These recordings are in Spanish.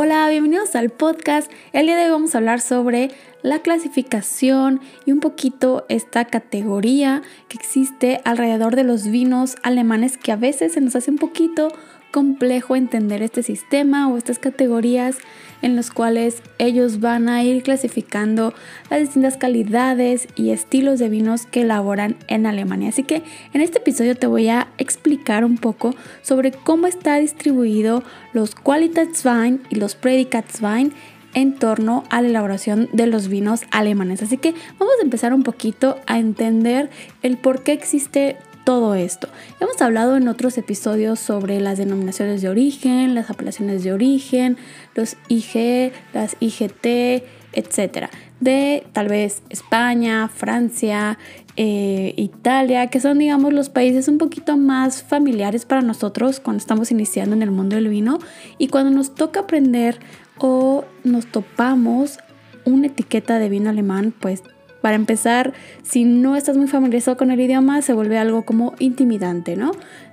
Hola, bienvenidos al podcast. El día de hoy vamos a hablar sobre la clasificación y un poquito esta categoría que existe alrededor de los vinos alemanes que a veces se nos hace un poquito complejo entender este sistema o estas categorías en los cuales ellos van a ir clasificando las distintas calidades y estilos de vinos que elaboran en Alemania. Así que en este episodio te voy a explicar un poco sobre cómo está distribuido los Qualitätswein y los Prädikatswein en torno a la elaboración de los vinos alemanes. Así que vamos a empezar un poquito a entender el por qué existe todo esto. Hemos hablado en otros episodios sobre las denominaciones de origen, las apelaciones de origen, los IG, las IGT, etcétera. De tal vez España, Francia, eh, Italia, que son, digamos, los países un poquito más familiares para nosotros cuando estamos iniciando en el mundo del vino y cuando nos toca aprender o nos topamos una etiqueta de vino alemán, pues para empezar, si no estás muy familiarizado con el idioma, se vuelve algo como intimidante, ¿no?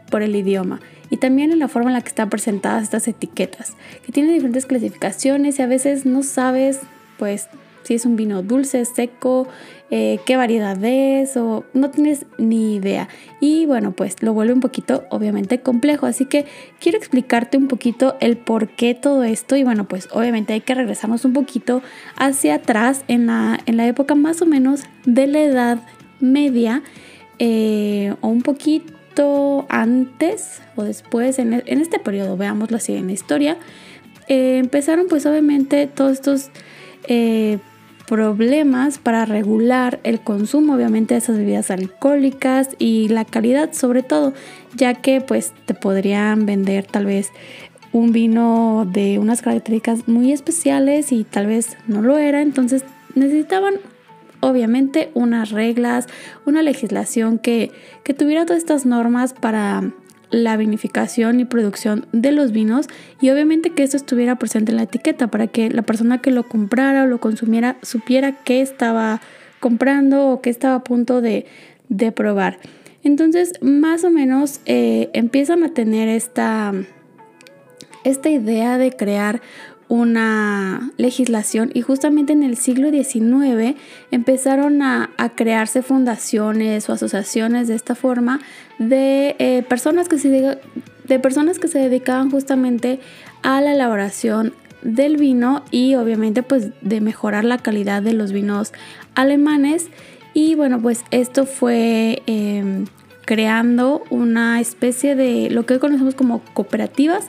Por el idioma. Y también en la forma en la que están presentadas estas etiquetas, que tienen diferentes clasificaciones y a veces no sabes, pues, si es un vino dulce, seco, eh, qué variedad es o no tienes ni idea. Y bueno, pues lo vuelve un poquito obviamente complejo. Así que quiero explicarte un poquito el por qué todo esto. Y bueno, pues obviamente hay que regresarnos un poquito hacia atrás en la, en la época más o menos de la edad media eh, o un poquito antes o después en, este periodo, veámoslo así en la historia. Eh, empezaron pues obviamente todos estos problemas para regular el consumo obviamente de esas bebidas alcohólicas y la calidad sobre todo, ya que pues te podrían vender tal vez un vino de unas características muy especiales y tal vez no lo era, entonces necesitaban obviamente unas reglas, una legislación que, que tuviera todas estas normas para la vinificación y producción de los vinos y obviamente que esto estuviera presente en la etiqueta para que la persona que lo comprara o lo consumiera supiera qué estaba comprando o qué estaba a punto de, probar. Entonces, más o menos eh, empiezan a tener esta, esta idea de crear una legislación y justamente en el siglo XIX empezaron a, crearse fundaciones o asociaciones de esta forma de, eh, personas que se, de personas que se dedicaban justamente a la elaboración del vino y obviamente pues de mejorar la calidad de los vinos alemanes. Y bueno pues esto fue em, creando una especie de lo que hoy conocemos como cooperativas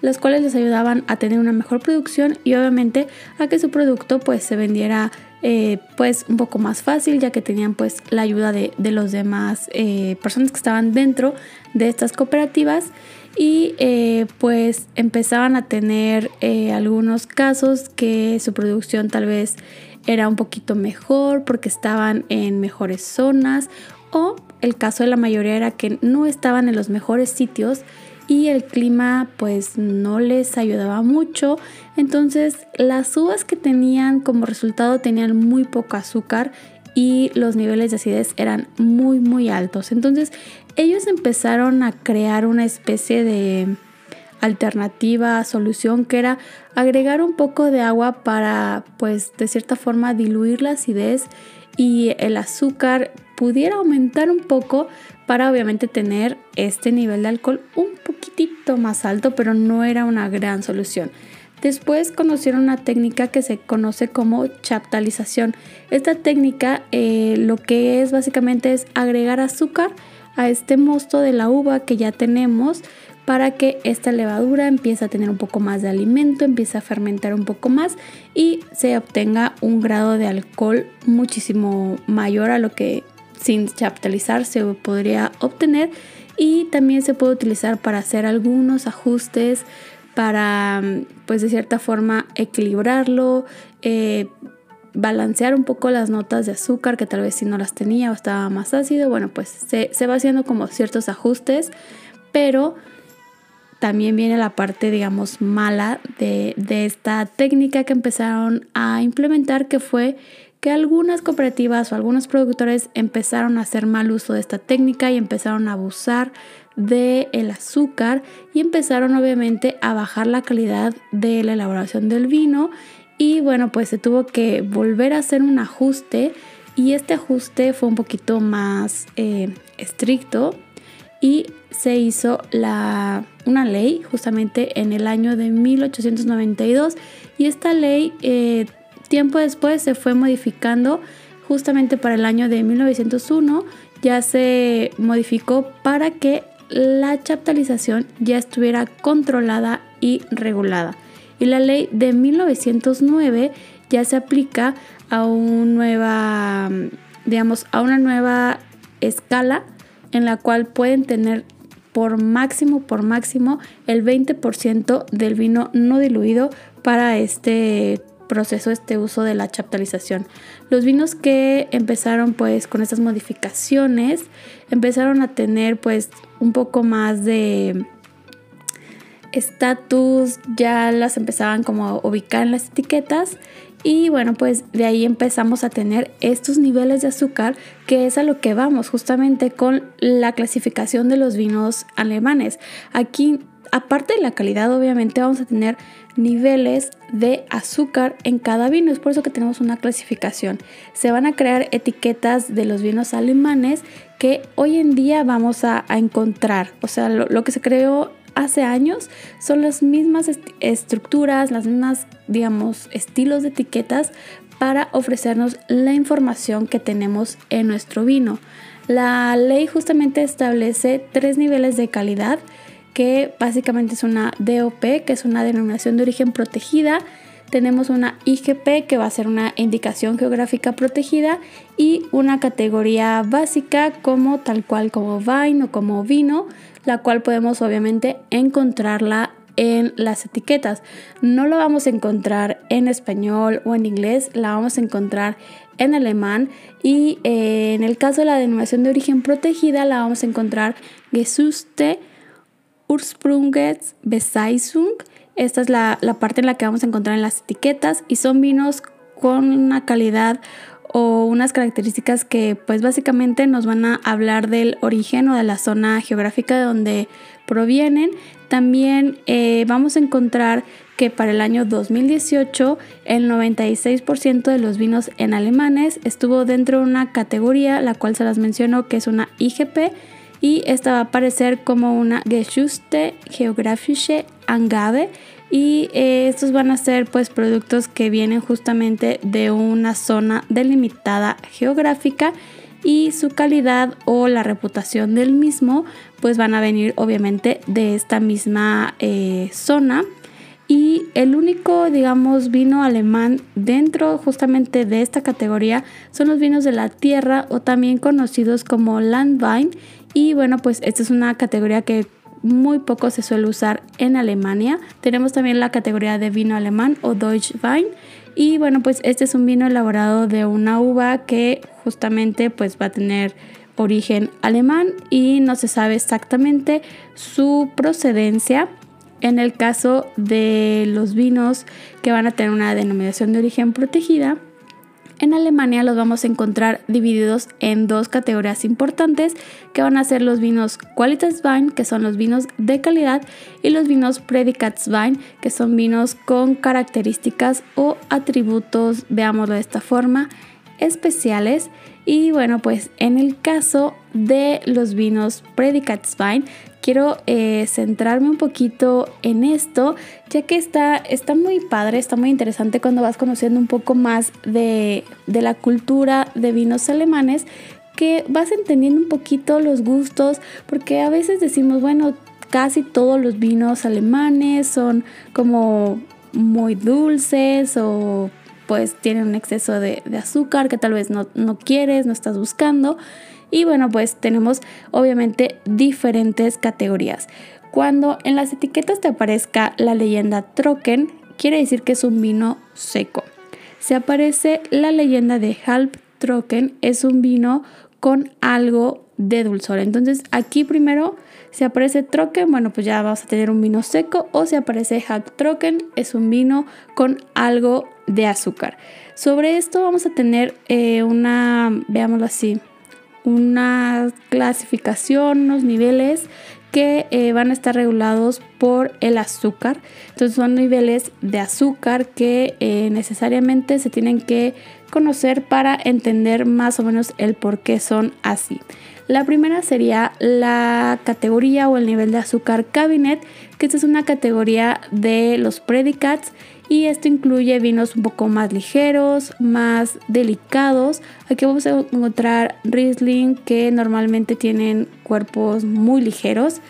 las cuales les ayudaban a tener una mejor producción y obviamente a que su producto pues se vendiera eh, pues un poco más fácil ya que tenían pues la ayuda de, los demás eh, personas que estaban dentro de estas cooperativas. Y eh, pues empezaban a tener algunos casos que su producción tal vez era un poquito mejor porque estaban en mejores zonas o el caso de la mayoría era que no estaban en los mejores sitios y el clima pues no les ayudaba mucho. Entonces las uvas que tenían como resultado tenían muy poco azúcar y los niveles de acidez eran muy muy altos. Entonces ellos empezaron a crear una especie de alternativa, solución que era agregar un poco de agua para pues de cierta forma diluir la acidez y el azúcar pudiera aumentar un poco para obviamente tener este nivel de alcohol un poquitito más alto, pero no era una gran solución. Después conocieron una técnica que se conoce como chaptalización. Esta técnica eh, lo que es básicamente es agregar azúcar a este mosto de la uva que ya tenemos para que esta levadura empiece a tener un poco más de alimento, empiece a fermentar un poco más y se obtenga un grado de alcohol muchísimo mayor a lo que sin chaptalizar se podría obtener. Y también se puede utilizar para hacer algunos ajustes para pues de cierta forma equilibrarlo eh, balancear un poco las notas de azúcar que tal vez si no las tenía o estaba más ácido, bueno, pues se, se va haciendo como ciertos ajustes, pero también viene la parte, digamos, mala de, de, esta técnica que empezaron a implementar, que fue que algunas cooperativas o algunos productores empezaron a hacer mal uso de esta técnica y empezaron a abusar del el azúcar y empezaron obviamente a bajar la calidad de la elaboración del vino. Y bueno pues se tuvo que volver a hacer un ajuste y este ajuste fue un poquito más eh, estricto y se hizo la, una ley justamente en el año de 1892 y esta ley eh, tiempo después se fue modificando justamente para el año de 1901 ya se modificó para que la chaptalización ya estuviera controlada y regulada. Y la ley de 1909 ya se aplica a, un nueva, digamos, a una nueva escala en la cual pueden tener por máximo, por máximo, el 20% del vino no diluido para este proceso, este uso de la chaptalización. Los vinos que empezaron pues con estas modificaciones empezaron a tener pues un poco más de estatus, ya las empezaban como a ubicar en las etiquetas y bueno, pues de ahí empezamos a tener estos niveles de azúcar, que es a lo que vamos justamente con la clasificación de los vinos alemanes. Aquí, aparte de la calidad, obviamente vamos a tener niveles de azúcar en cada vino. Es por eso que tenemos una clasificación. Se van a crear etiquetas de los vinos alemanes que hoy en día vamos a, encontrar. O sea, lo, que se creó hace años son las mismas estructuras, las mismas, digamos, estilos de etiquetas para ofrecernos la información que tenemos en nuestro vino. La ley justamente establece tres niveles de calidad que básicamente es una DOP, que es una denominación de origen protegida. Tenemos una IGP, que va a ser una indicación geográfica protegida, y una categoría básica como tal cual como vine o como vino, la cual podemos obviamente encontrarla en las etiquetas. No lo vamos a encontrar en español o en inglés, la vamos a encontrar en alemán y eh, en el caso de la denominación de origen protegida la vamos a encontrar Gesuste Ursprungsbezeichnung. Esta es la, la parte en la que vamos a encontrar en las etiquetas y son vinos con una calidad o unas características que pues básicamente nos van a hablar del origen o de la zona geográfica de donde provienen. También eh, vamos a encontrar que para el año 2018 el 96% de los vinos en alemanes estuvo dentro de una categoría, la cual se las menciono que es una IGP y esta va a aparecer como una Geschuste Geografische Angabe y eh, estos van a ser pues productos que vienen justamente de una zona delimitada geográfica y su calidad o la reputación del mismo pues van a venir obviamente de esta misma eh, zona y el único, digamos, vino alemán dentro justamente de esta categoría son los vinos de la tierra o también conocidos como Landwein. Y bueno, pues esta es una categoría que muy poco se suele usar en Alemania. Tenemos también la categoría de vino alemán o Deutsch Wein. Y bueno, pues este es un vino elaborado de una uva que justamente pues va a tener origen alemán y no se sabe exactamente su procedencia en el caso de los vinos que van a tener una denominación de origen protegida, en Alemania los vamos a encontrar divididos en dos categorías importantes que van a ser los vinos Qualitätswein, que son los vinos de calidad, y los vinos Predikatswein, que son vinos con características o atributos, veámoslo de esta forma, especiales. Y bueno, pues en el caso de los vinos Predikatswein, quiero eh, centrarme un poquito en esto, ya que está, está muy padre, está muy interesante cuando vas conociendo un poco más de, de la cultura de vinos alemanes, que vas entendiendo un poquito los gustos, porque a veces decimos, bueno, casi todos los vinos alemanes son como muy dulces o pues tienen un exceso de, de azúcar que tal vez no, no quieres, no estás buscando. Y bueno, pues tenemos obviamente diferentes categorías. Cuando en las etiquetas te aparezca la leyenda Trocken, quiere decir que es un vino seco. se aparece la leyenda de Halbtrocken, es un vino con algo de dulzor. Entonces aquí primero si aparece Trocken, bueno, pues ya vas a tener un vino seco. O si aparece Trocken, es un vino con algo de azúcar. Sobre esto vamos a tener eh, una, veámoslo así, una clasificación, unos niveles que eh, van a estar regulados por el azúcar. Entonces son niveles de azúcar que eh, necesariamente se tienen que conocer para entender más o menos el por qué son así. La primera sería la categoría o el nivel de azúcar cabinet, que esta es una categoría de los predicats y esto incluye vinos un poco más ligeros, más delicados. Aquí vamos a encontrar Riesling que normalmente tienen cuerpos muy ligeros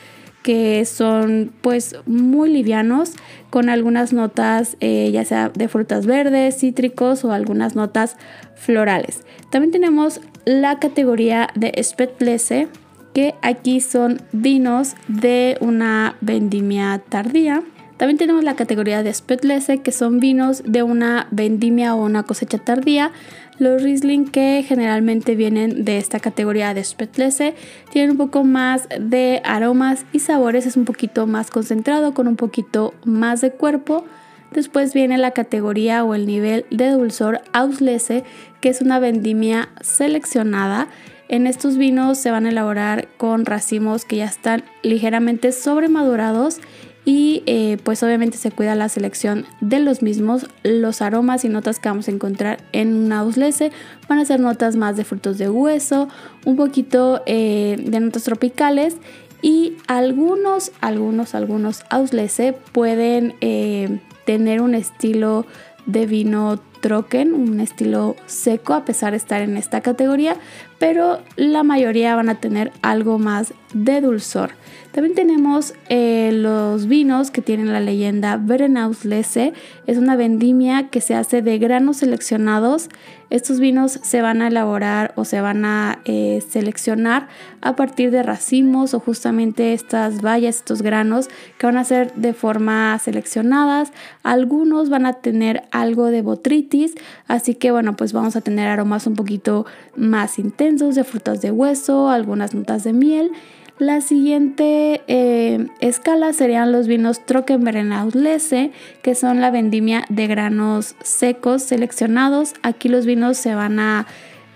que son pues muy livianos con algunas notas eh, ya sea de frutas verdes, cítricos o algunas notas florales. También tenemos la categoría de Spätlese que aquí son vinos de una vendimia tardía. También tenemos la categoría de Spätlese que son vinos de una vendimia o una cosecha tardía. Los Riesling que generalmente vienen de esta categoría de Spätlese tienen un poco más de aromas y sabores, es un poquito más concentrado con un poquito más de cuerpo. Después viene la categoría o el nivel de dulzor Auslese, que es una vendimia seleccionada. En estos vinos se van a elaborar con racimos que ya están ligeramente sobremadurados y eh, pues obviamente se cuida la selección de los mismos. Los aromas y notas que vamos a encontrar en un auslese van a ser notas más de frutos de hueso, un poquito eh, de notas tropicales y algunos, algunos, algunos auslese pueden eh, tener un estilo de vino troquen, un estilo seco a pesar de estar en esta categoría, pero la mayoría van a tener algo más de dulzor. También tenemos eh, los vinos que tienen la leyenda Berenauslese. Es una vendimia que se hace de granos seleccionados. Estos vinos se van a elaborar o se van a eh, seleccionar a partir de racimos o justamente estas bayas, estos granos que van a ser de forma seleccionadas. Algunos van a tener algo de botritis, así que bueno, pues vamos a tener aromas un poquito más intensos de frutas de hueso, algunas notas de miel la siguiente eh, escala serían los vinos Trockenbeerenauslese, que son la vendimia de granos secos seleccionados. Aquí los vinos se van a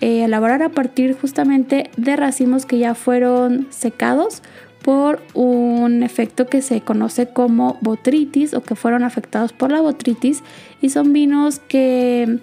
eh, elaborar a partir justamente de racimos que ya fueron secados por un efecto que se conoce como botritis o que fueron afectados por la botritis y son vinos que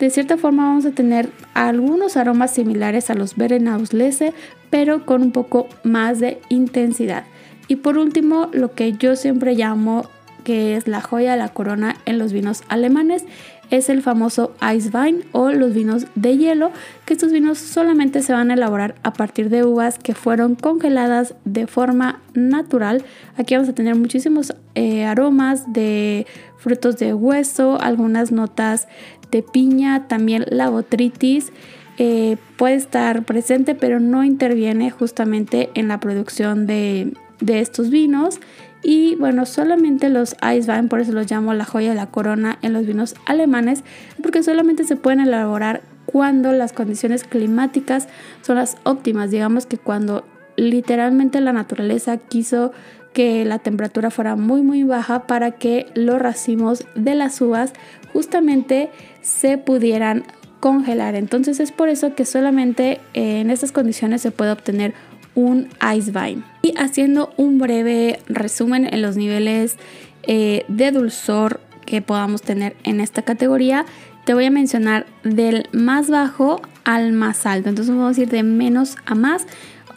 de cierta forma vamos a tener algunos aromas similares a los Berenauslese, pero con un poco más de intensidad. Y por último, lo que yo siempre llamo que es la joya de la corona en los vinos alemanes es el famoso Eiswein o los vinos de hielo, que estos vinos solamente se van a elaborar a partir de uvas que fueron congeladas de forma natural. Aquí vamos a tener muchísimos eh, aromas de frutos de hueso, algunas notas de piña, también la botritis. Eh, puede estar presente, pero no interviene justamente en la producción de, estos vinos. Y bueno, solamente los Eiswein, por eso los llamo la joya de la corona en los vinos alemanes, porque solamente se pueden elaborar cuando las condiciones climáticas son las óptimas. Digamos que cuando literalmente la naturaleza quiso que la temperatura fuera muy muy baja para que los racimos de las uvas justamente se pudieran congelar. Entonces es por eso que solamente eh, en estas condiciones se puede obtener un ice vine. Y haciendo un breve resumen en los niveles eh, de dulzor que podamos tener en esta categoría, te voy a mencionar del más bajo al más alto. Entonces vamos a ir de menos a más.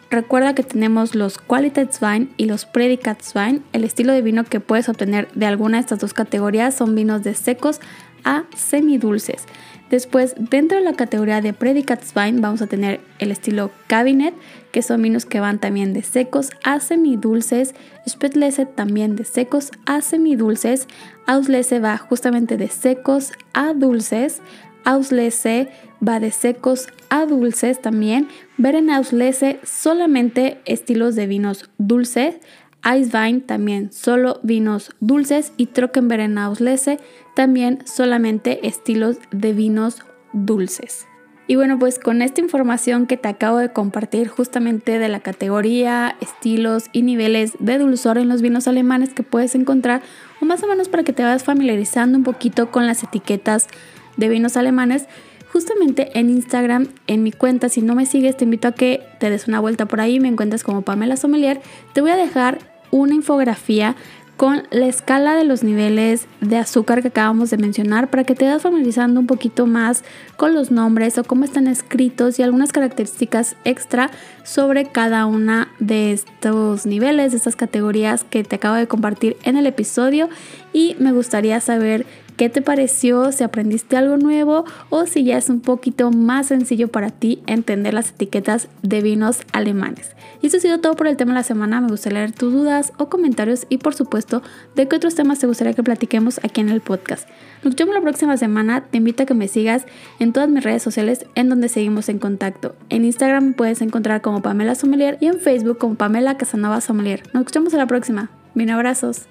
Recuerda que tenemos los Qualitätswein y los Predicatswein. El estilo de vino que puedes obtener de alguna de estas dos categorías son vinos de secos a semidulces. Después, dentro de la categoría de Predicatswein vamos a tener el estilo Cabinet, que son vinos que van también de secos a semidulces. Spätlese también de secos a semidulces. Auslese va justamente de secos a dulces. Auslese va de secos a dulces también. Berenauslese solamente estilos de vinos dulces. Eiswein también solo vinos dulces y Trockenbeerenauslese también solamente estilos de vinos dulces. Y bueno, pues con esta información que te acabo de compartir justamente de la categoría, estilos y niveles de dulzor en los vinos alemanes que puedes encontrar, o más o menos para que te vayas familiarizando un poquito con las etiquetas de vinos alemanes, justamente en Instagram, en mi cuenta, si no me sigues, te invito a que te des una vuelta por ahí, me encuentres como Pamela Sommelier, te voy a dejar una infografía con la escala de los niveles de azúcar que acabamos de mencionar para que te vayas familiarizando un poquito más con los nombres o cómo están escritos y algunas características extra sobre cada una de estos niveles, de estas categorías que te acabo de compartir en el episodio. Y me gustaría saber qué te pareció, si aprendiste algo nuevo o si ya es un poquito más sencillo para ti entender las etiquetas de vinos alemanes. Y eso ha sido todo por el tema de la semana. Me gustaría leer tus dudas o comentarios y por supuesto de qué otros temas te gustaría que platiquemos aquí en el podcast. Nos escuchamos la próxima semana. Te invito a que me sigas en todas mis redes sociales en donde seguimos en contacto. En Instagram puedes encontrar como Pamela Sommelier y en Facebook como Pamela Casanova Sommelier. Nos escuchamos en la próxima. Bien abrazos.